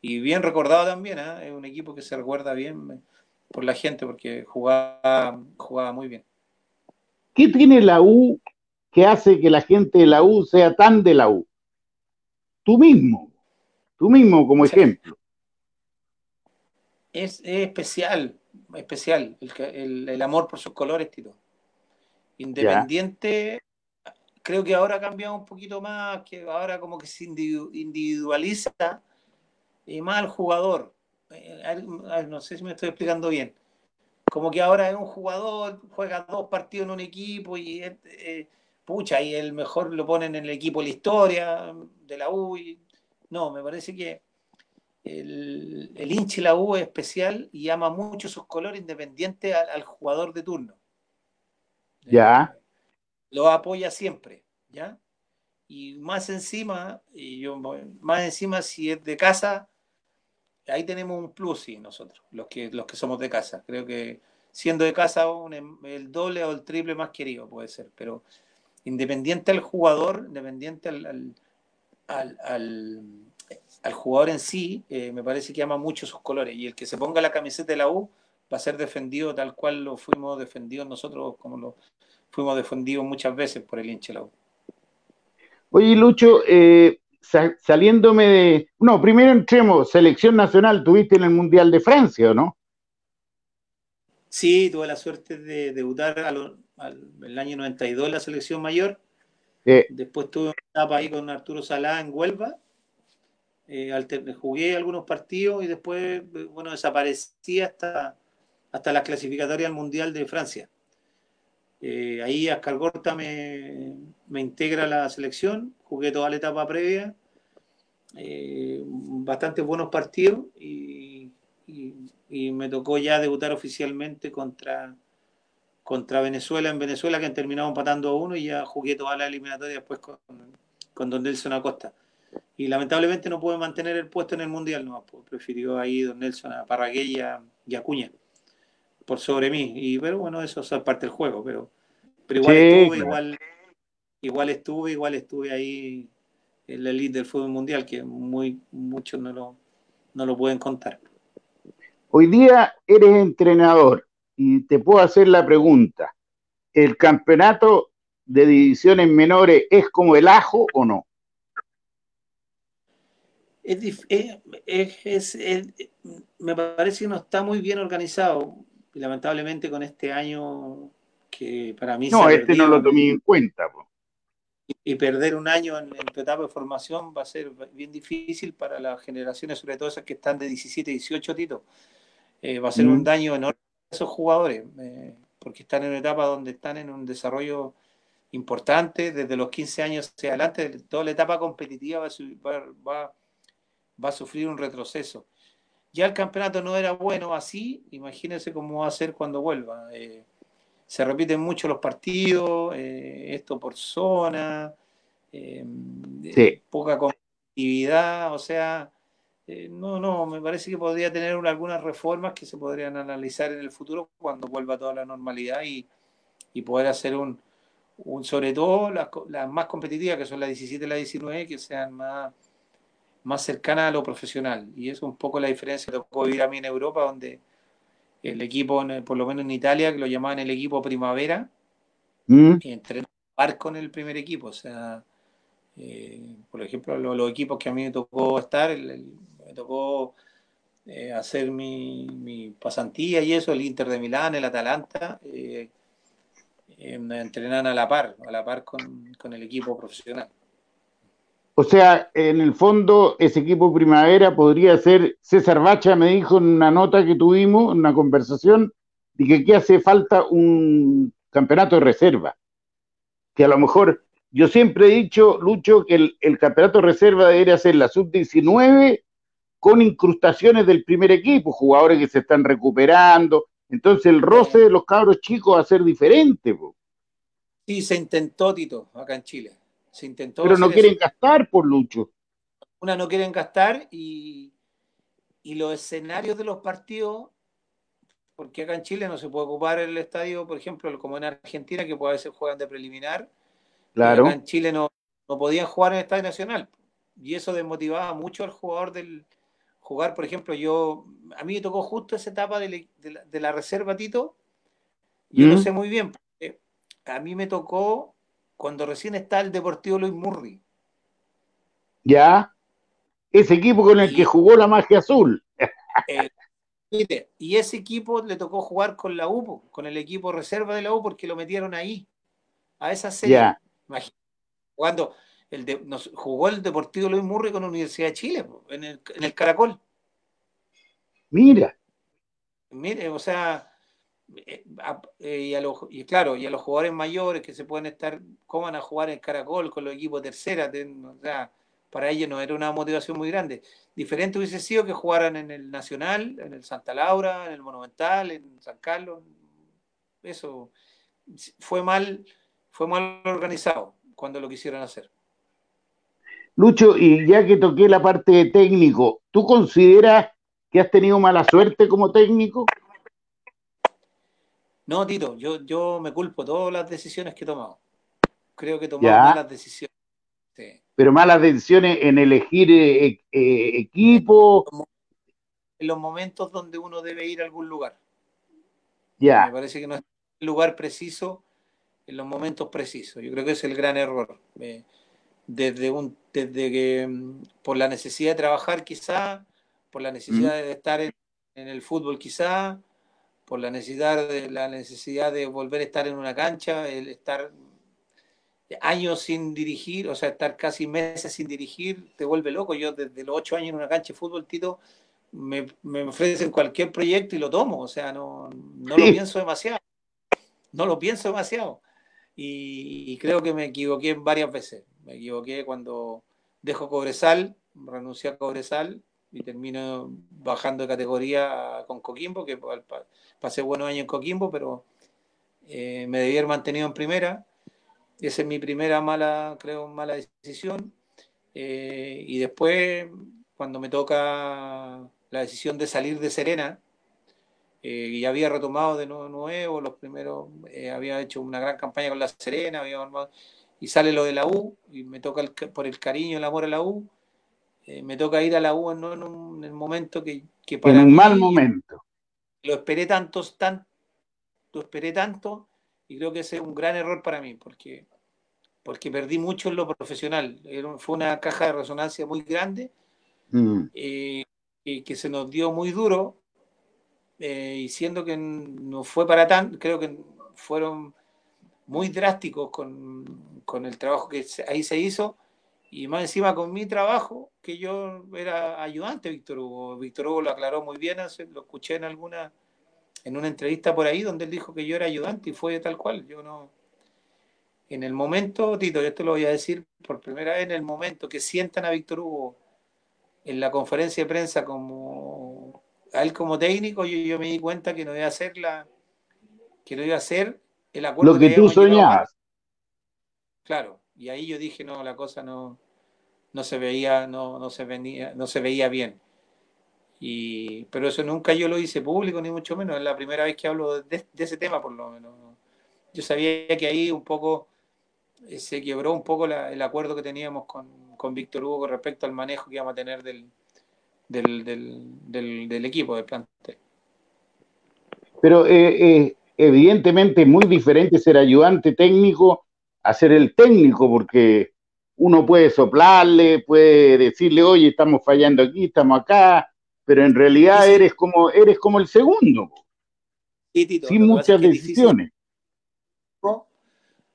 Y bien recordado también, ¿eh? es un equipo que se recuerda bien por la gente porque jugaba, jugaba muy bien. ¿Qué tiene la U que hace que la gente de la U sea tan de la U? Tú mismo, tú mismo como ejemplo. Es, especial, especial, el, amor por sus colores, Tito. Independiente, creo que ahora ha cambiado un poquito más, que ahora como que se individualiza y más al jugador. Eh, no sé si me estoy explicando bien. Como que ahora es un jugador, juega dos partidos en un equipo y eh, pucha, y el mejor lo ponen en el equipo la historia de la U. no, me parece que el, el hinche la U es especial y ama mucho sus colores independientes al, jugador de turno. Ya. lo apoya siempre, ¿ya? Y más encima, y yo, más encima si es de casa, ahí tenemos un plus, sí, nosotros, los que, los que somos de casa. Creo que siendo de casa em, el doble o el triple más querido, puede ser, pero independiente al jugador, independiente al, al, jugador en sí, eh, me parece que ama mucho sus colores y el que se ponga la camiseta de la U va a ser defendido tal cual lo fuimos defendidos nosotros, como lo fuimos defendidos muchas veces por el hinche de la U. Oye, Lucho, eh, saliéndome de. No, primero entremos, selección nacional, tuviste en el Mundial de Francia, ¿o no? Sí, tuve la suerte de debutar al, el año 92 en la selección mayor. Después tuve una etapa ahí con Arturo Salá en Huelva. Eh, jugué algunos partidos y después, bueno, desaparecí hasta, hasta las clasificatorias al Mundial de Francia. Eh, ahí Ascar Gorta me, me, integra a la selección, jugué toda la etapa previa, eh, bastantes buenos partidos y, y, me tocó ya debutar oficialmente contra, contra Venezuela en Venezuela, que han terminado empatando a uno y ya jugué toda la eliminatoria después con, con Don Nelson Acosta. Y lamentablemente no pude mantener el puesto en el Mundial, no, pues, prefirió ahí Don Nelson a Parragué y a, y a Cuña por sobre mí. Y, pero bueno, eso es parte del juego, pero, pero igual estuve, igual, igual estuve, igual estuve ahí en la elite del fútbol mundial, que muy muchos no lo, no lo pueden contar. Hoy día eres entrenador y te puedo hacer la pregunta. ¿El campeonato de divisiones menores es como el ajo o no? Es, es, es, me parece que no está muy bien organizado y lamentablemente con este año que para mí... No, este no lo tomé en cuenta. Y, perder un año en, tu etapa de formación va a ser bien difícil para las generaciones, sobre todo esas que están de 17, 18, Tito. Eh, va a ser un mm. daño enorme a esos jugadores, eh, porque están en una etapa donde están en un desarrollo importante, desde los 15 años hacia adelante, toda la etapa competitiva va, va, va a sufrir un retroceso ya el campeonato no era bueno así, imagínense cómo va a ser cuando vuelva. Eh, se repiten mucho los partidos, eh, esto por zona, eh, poca competitividad, o sea, no, no, me parece que podría tener algunas reformas que se podrían analizar en el futuro cuando vuelva toda la normalidad y, poder hacer un, un sobre todo las, las, más competitivas, que son las 17 y las 19, que sean más más cercana a lo profesional. Y eso es un poco la diferencia que tocó vivir a mí en Europa, donde el equipo, por lo menos en Italia, que lo llamaban el equipo primavera, mm. entrenó par con el primer equipo. O sea, eh, por ejemplo, los equipos que a mí me tocó estar, me tocó eh, hacer mi, pasantía y eso, el Inter de Milán, el Atalanta, eh, me entrenan a la par, a la par con, con el equipo profesional. O sea, en el fondo, ese equipo primavera podría ser, César Bacha me dijo en una nota que tuvimos, en una conversación, de que aquí hace falta un campeonato de reserva. Que a lo mejor, yo siempre he dicho, Lucho, que el, campeonato de reserva debería ser la sub-19 con incrustaciones del primer equipo, jugadores que se están recuperando. Entonces el roce de los cabros chicos va a ser diferente. Sí, se intentó, Tito, acá en Chile intentó. Pero no quieren gastar por Lucho. Una no quieren gastar y, los escenarios de los partidos, porque acá en Chile no se puede ocupar el estadio, por ejemplo, como en Argentina, que a veces juegan de preliminar. Claro. Acá en Chile no, no podían jugar en el estadio nacional. Y eso desmotivaba mucho al jugador del jugar, por ejemplo, yo, a mí me tocó justo esa etapa de, la, reserva, Tito. Yo no mm. sé muy bien, a mí me tocó cuando recién está el Deportivo Luis Murri. Ya, ese equipo con el que jugó la magia azul. Eh, y ese equipo le tocó jugar con la U, con el equipo reserva de la U, porque lo metieron ahí, a esa serie. Cuando el nos, jugó el Deportivo Luis Murri con la Universidad de Chile, en el, en el Caracol. Mira. Mire, o sea, y, a los, y claro, y a los jugadores mayores que se pueden estar, ¿cómo van a jugar en Caracol con los equipos tercera? para ellos no era una motivación muy grande. Diferente hubiese sido que jugaran en el Nacional, en el Santa Laura, en el Monumental, en San Carlos. Eso fue mal, fue mal organizado cuando lo quisieron hacer. Lucho, y ya que toqué la parte de técnico, ¿tú consideras que has tenido mala suerte como técnico? No, Tito, yo, yo me culpo todas las decisiones que he tomado. Creo que he tomado malas decisiones. Pero malas decisiones en elegir eh, eh, equipo. En los momentos donde uno debe ir a algún lugar. Ya. Me parece que no es el lugar preciso en los momentos precisos. Yo creo que es el gran error. desde, un, desde que mm, por la necesidad de trabajar quizá, por la necesidad de estar en, el fútbol quizá, por la necesidad de la necesidad de volver a estar en una cancha, el estar años sin dirigir, o sea, estar casi meses sin dirigir, te vuelve loco. Yo desde los ocho años en una cancha de fútbol, Tito, me, me ofrecen cualquier proyecto y lo tomo, o sea, no, no lo pienso demasiado. No lo pienso demasiado. Y, creo que me equivoqué varias veces. Me equivoqué cuando dejo Cobresal, renuncié a Cobresal y termino bajando de categoría con Coquimbo, que pasé buenos años en Coquimbo, pero eh, me debía haber mantenido en primera. Esa es mi primera mala, creo, mala decisión. Eh, y después, cuando me toca la decisión de salir de Serena, eh, y había retomado de nuevo, los primeros, eh, había hecho una gran campaña con la Serena, y sale lo de la U, y me toca por el cariño, el amor a la U, eh, me toca ir a la U en, un, el momento que, que para En un mal momento. Lo esperé tantos, tan, lo esperé tanto, y creo que ese es un gran error para mí, porque, porque perdí mucho en lo profesional. Fue una caja de resonancia muy grande, mm. y que se nos dio muy duro, eh, y siendo que no fue para tan, creo que fueron muy drásticos con, con, el trabajo que ahí se hizo, y más encima con mi trabajo, que yo era ayudante Víctor Hugo. Víctor Hugo lo aclaró muy bien, lo escuché en alguna, en una entrevista por ahí, donde él dijo que yo era ayudante y fue tal cual. Yo no. En el momento, Tito, esto lo voy a decir por primera vez, en el momento que sientan a Víctor Hugo en la conferencia de prensa como a él como técnico, yo, me di cuenta que no iba a hacer la, que no iba a hacer el acuerdo. Lo que, tú soñabas. Claro, y ahí yo dije, no, la cosa no, no se veía, no, no se venía, no se veía bien. Y, pero eso nunca yo lo hice público, ni mucho menos. Es la primera vez que hablo de, ese tema, por lo menos. Yo sabía que ahí un poco eh, se quebró un poco el acuerdo que teníamos con, con Víctor Hugo con respecto al manejo que íbamos a tener del, del, del, del, equipo, del plantel. Pero eh, eh, evidentemente muy diferente ser ayudante técnico a ser el técnico, porque uno puede soplarle, puede decirle, oye, estamos fallando aquí, estamos acá, pero en realidad eres como eres como el segundo. sin muchas decisiones.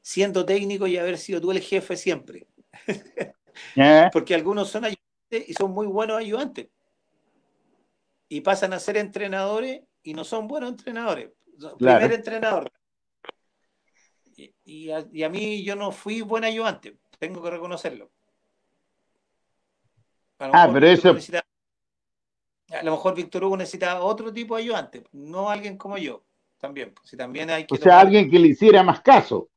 siendo técnico y haber sido tú el jefe siempre. ¿Eh? Porque algunos son ayudantes y son muy buenos ayudantes y pasan a ser entrenadores y no son buenos entrenadores. Primer entrenador. Y, a, mí yo no fui buen ayudante, tengo que reconocerlo. ah, pero eso... a lo mejor Víctor Hugo necesitaba otro tipo de ayudante, no alguien como yo, también. Pues, si también hay que o sea, alguien que le hiciera más caso.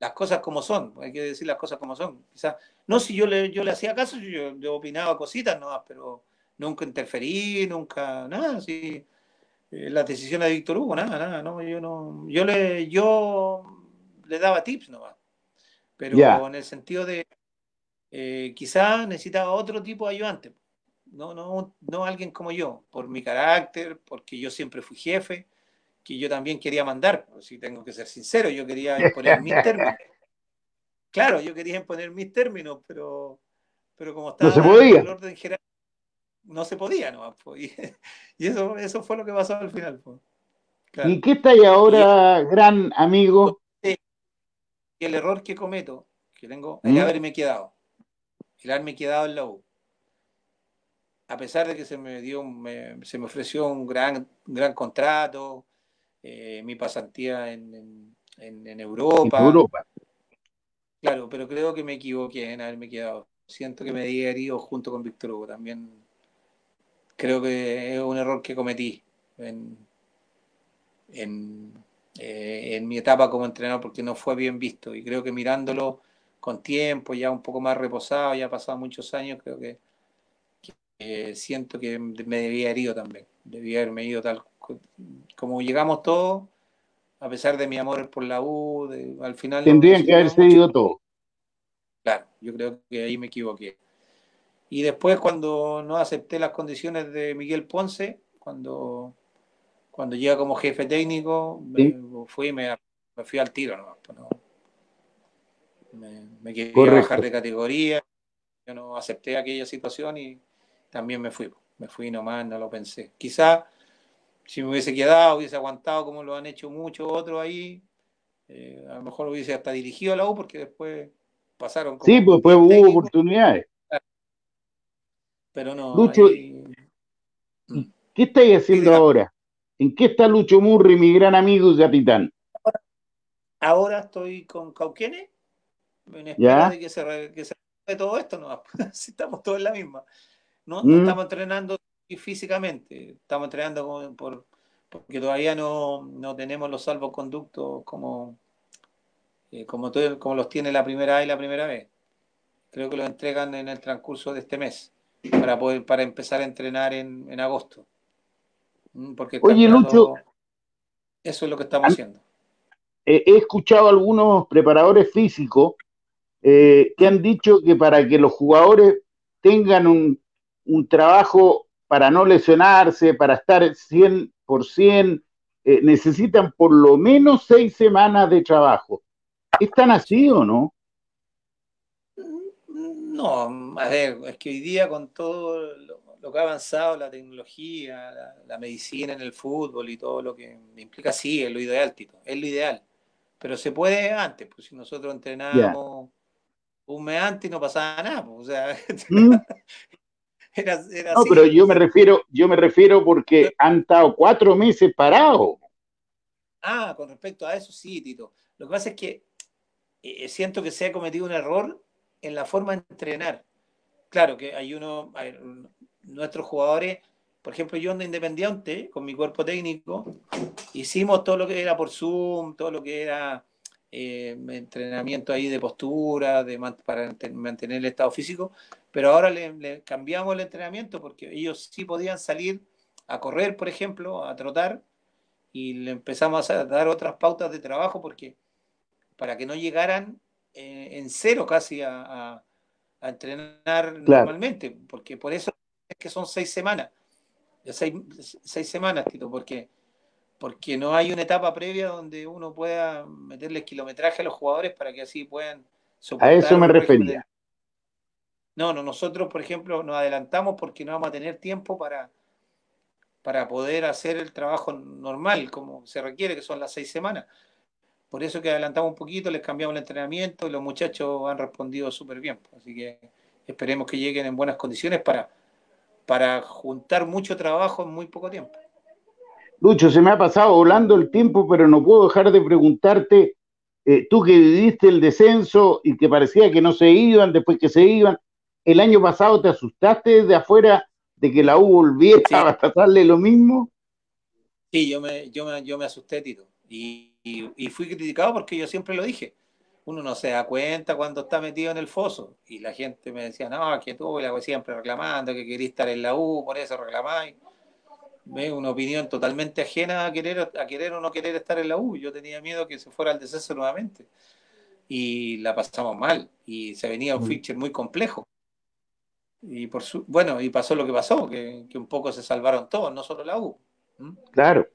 Las cosas como son, hay que decir las cosas como son. Quizás, no, si yo le, yo le hacía caso, yo, yo opinaba cositas, no, pero nunca interferí, nunca, nada, sí. Eh, las decisiones de Víctor Hugo, nada, nada, no, yo no, yo le, yo le daba tips nomás. Pero en el sentido de eh, quizás necesitaba otro tipo de ayudante. No, no, no alguien como yo, por mi carácter, porque yo siempre fui jefe, que yo también quería mandar, si tengo que ser sincero, yo quería imponer mis términos. Claro, yo quería imponer mis términos, pero, pero como estaba no se el orden jerárquico no se podía, ¿no? Y, eso, eso fue lo que pasó al final. ¿Y qué está ahí ahora, gran amigo? El error que cometo, que tengo, es ¿Mm? haberme quedado. El haberme quedado en la U. A pesar de que se me dio, se me ofreció un gran, gran contrato, eh, mi pasantía en, en, Europa. Europa. Claro, pero creo que me equivoqué en haberme quedado. Siento que me di herido junto con Víctor Hugo. También creo que es un error que cometí en, eh, en, mi etapa como entrenador porque no fue bien visto y creo que mirándolo con tiempo, ya un poco más reposado, ya pasado muchos años, creo que, siento que me debía herido también, debía haberme ido tal como llegamos todos, a pesar de mi amor por la U, al final... Tendrían que haber cedido todo. Claro, yo creo que ahí me equivoqué. Y después cuando no acepté las condiciones de Miguel Ponce, cuando, cuando llega como jefe técnico, me, fui me, fui al tiro pues Me, me quería bajar de categoría, yo no acepté aquella situación y también me fui. Me fui nomás, no lo pensé. Quizá si me hubiese quedado, hubiese aguantado como lo han hecho muchos otros ahí, eh, a lo mejor hubiese hasta dirigido a la U porque después pasaron. sí, pues después hubo oportunidades. Pero no. Lucho. ¿qué estáis haciendo ahora? ¿En qué está Lucho Murri, mi gran amigo y capitán? Ahora estoy con Cauquene, en espera de que se, que se todo esto, no, si estamos todos en la misma. No, mm. estamos entrenando físicamente, estamos entrenando por, porque todavía no, no tenemos los salvoconductos como, eh, como, como los tiene la primera A y la primera vez. Creo que los entregan en el transcurso de este mes para poder para empezar a entrenar en, en agosto. Mm, porque Oye, Lucho, eso es lo que estamos haciendo. He escuchado a algunos preparadores físicos eh, que han dicho que para que los jugadores tengan un, un trabajo para no lesionarse, para estar 100%, eh, necesitan por lo menos seis semanas de trabajo. ¿Es tan así o no? No, a ver, es que hoy día con todo lo, que ha avanzado la tecnología, la, medicina en el fútbol y todo lo que implica, sí, es lo ideal, Tito, es lo ideal. Pero se puede antes, pues si nosotros entrenábamos un mes antes y no pasaba nada, pues, o sea, ¿Mm? no, pero yo me refiero, yo me refiero porque han estado cuatro meses parados. Ah, con respecto a eso sí, Tito. Lo que pasa es que eh, siento que se ha cometido un error en la forma de entrenar. Claro que hay uno, nuestros jugadores, por ejemplo, yo ando independiente con mi cuerpo técnico, hicimos todo lo que era por Zoom, todo lo que era eh, entrenamiento ahí de postura, de, para mantener el estado físico, pero ahora le, cambiamos el entrenamiento porque ellos sí podían salir a correr, por ejemplo, a trotar, y le empezamos a dar otras pautas de trabajo porque para que no llegaran eh, en cero casi a, entrenar normalmente, porque por eso es que son seis semanas, seis, seis semanas, Tito, porque porque no hay una etapa previa donde uno pueda meterles kilometraje a los jugadores para que así puedan soportar. A eso me refería. No, no, nosotros, por ejemplo, nos adelantamos porque no vamos a tener tiempo para, para poder hacer el trabajo normal, como se requiere, que son las seis semanas. Por eso que adelantamos un poquito, les cambiamos el entrenamiento y los muchachos han respondido súper bien. Así que esperemos que lleguen en buenas condiciones para, para juntar mucho trabajo en muy poco tiempo. Lucho, se me ha pasado volando el tiempo, pero no puedo dejar de preguntarte, eh, tú que viviste el descenso y que parecía que no se iban, después que se iban, ¿el año pasado te asustaste desde afuera de que la U volviera a pasarle lo mismo? Sí, yo me, yo me, yo me asusté, Tito, y, y, fui criticado porque yo siempre lo dije. Uno no se da cuenta cuando está metido en el foso. Y la gente me decía, no, que tú, la siempre reclamando, que querías estar en la U, por eso reclamáis una opinión totalmente ajena a querer, a querer o no querer estar en la U. Yo tenía miedo que se fuera al descenso nuevamente. Y la pasamos mal. Y se venía un fixture muy complejo. Y por su, bueno, y pasó lo que pasó, que, un poco se salvaron todos, no solo la U. ¿Mm? Claro.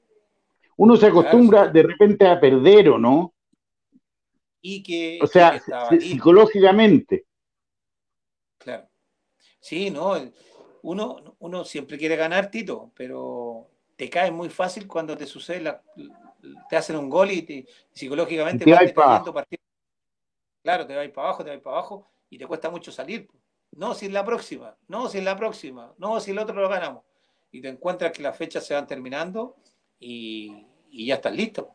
Uno se acostumbra de repente a perder, ¿o no? Y que. O sea, psicológicamente. Claro. Sí, ¿no? uno, uno siempre quiere ganar, Tito, pero te cae muy fácil cuando te sucede, te hacen un gol y, psicológicamente te vas para Claro, te vas para abajo, te vas para abajo y te cuesta mucho salir. No, si es la próxima, no, si es la próxima, no, si el otro lo ganamos. Y te encuentras que las fechas se van terminando y, ya estás listo.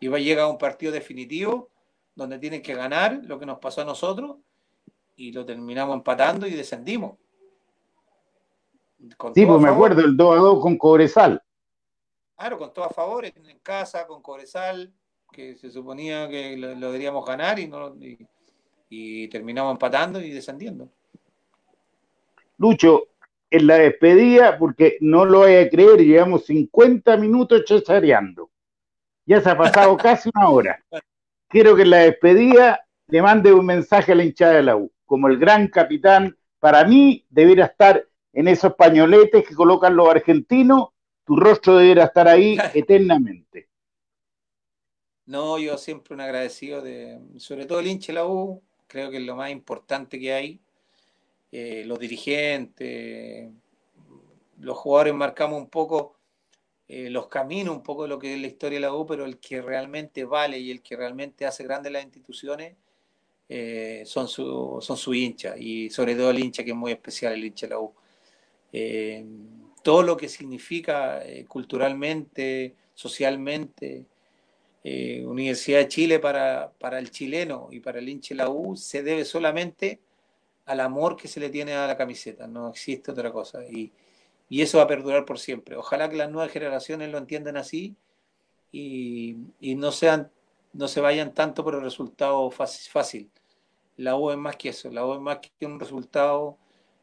Y va a llegar un partido definitivo donde tienen que ganar lo que nos pasó a nosotros y lo terminamos empatando y descendimos sí, pues me acuerdo, el 2 a 2 con Cobresal. Claro, con todo a favor, en casa, con Cobresal, que se suponía que lo, deberíamos ganar y, no, y, terminamos empatando y descendiendo. Lucho, en la despedida, porque no lo voy a creer, llevamos 50 minutos chachareando. Ya se ha pasado casi una hora. Quiero que en la despedida le mande un mensaje a la hinchada de la U. Como el gran capitán, para mí debería estar en esos pañoletes que colocan los argentinos, tu rostro debería estar ahí eternamente. No, yo siempre un agradecido de, sobre todo el hincha de la U, creo que es lo más importante que hay. Eh, los dirigentes, los jugadores marcamos un poco eh, los caminos, un poco de lo que es la historia de la U, pero el que realmente vale y el que realmente hace grandes las instituciones eh, son su, son su hincha, y sobre todo el hincha que es muy especial, el hincha de la U. todo lo que significa culturalmente, socialmente, Universidad de Chile para, para, el chileno y para el hincha de la U se debe solamente al amor que se le tiene a la camiseta, no existe otra cosa. Y, y eso va a perdurar por siempre. Ojalá que las nuevas generaciones lo entiendan así y, no, sean, no se vayan tanto por el resultado fácil, La U es más que eso, la U es más que un resultado,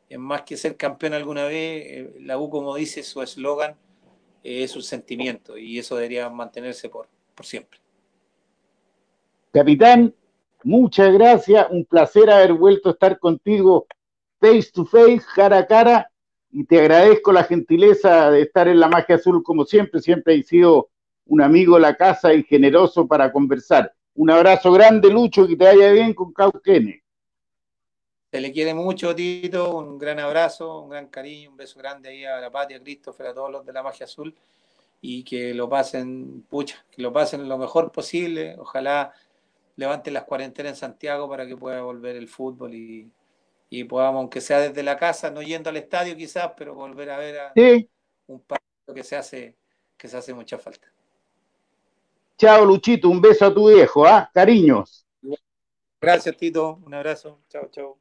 es más que ser campeón alguna vez. Eh, la U, como dice su eslogan, es un sentimiento y eso debería mantenerse por, por siempre. Capitán, muchas gracias, un placer haber vuelto a estar contigo face to face, cara a cara y te agradezco la gentileza de estar en la magia azul como siempre. Siempre he sido un amigo de la casa y generoso para conversar. Un abrazo grande, Lucho, que te vaya bien con Cauquene. Se le quiere mucho, Tito. Un gran abrazo, un gran cariño, un beso grande ahí a la patria, a Christopher, a todos los de la magia azul. Y que lo pasen, pucha, que lo pasen lo mejor posible. Ojalá levanten las cuarentenas en Santiago para que pueda volver el fútbol y y podamos, aunque sea desde la casa, no yendo al estadio quizás, pero volver a ver a un partido que se hace, que se hace mucha falta. Chao, Luchito, un beso a tu viejo, ¿ah? Cariños. Gracias, Tito, un abrazo. Chao, chao.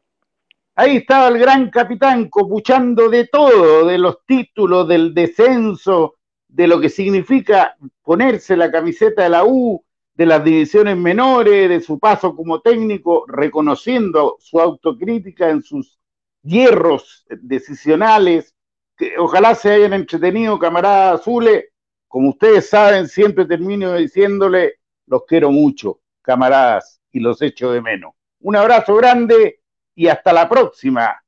Ahí estaba el gran capitán copuchando de todo, de los títulos, del descenso, de lo que significa ponerse la camiseta de la U, de las divisiones menores, de su paso como técnico, reconociendo su autocrítica en sus hierros decisionales. Que ojalá se hayan entretenido, camaradas azules. Como ustedes saben, siempre termino diciéndole, los quiero mucho, camaradas, y los echo de menos. Un abrazo grande y hasta la próxima.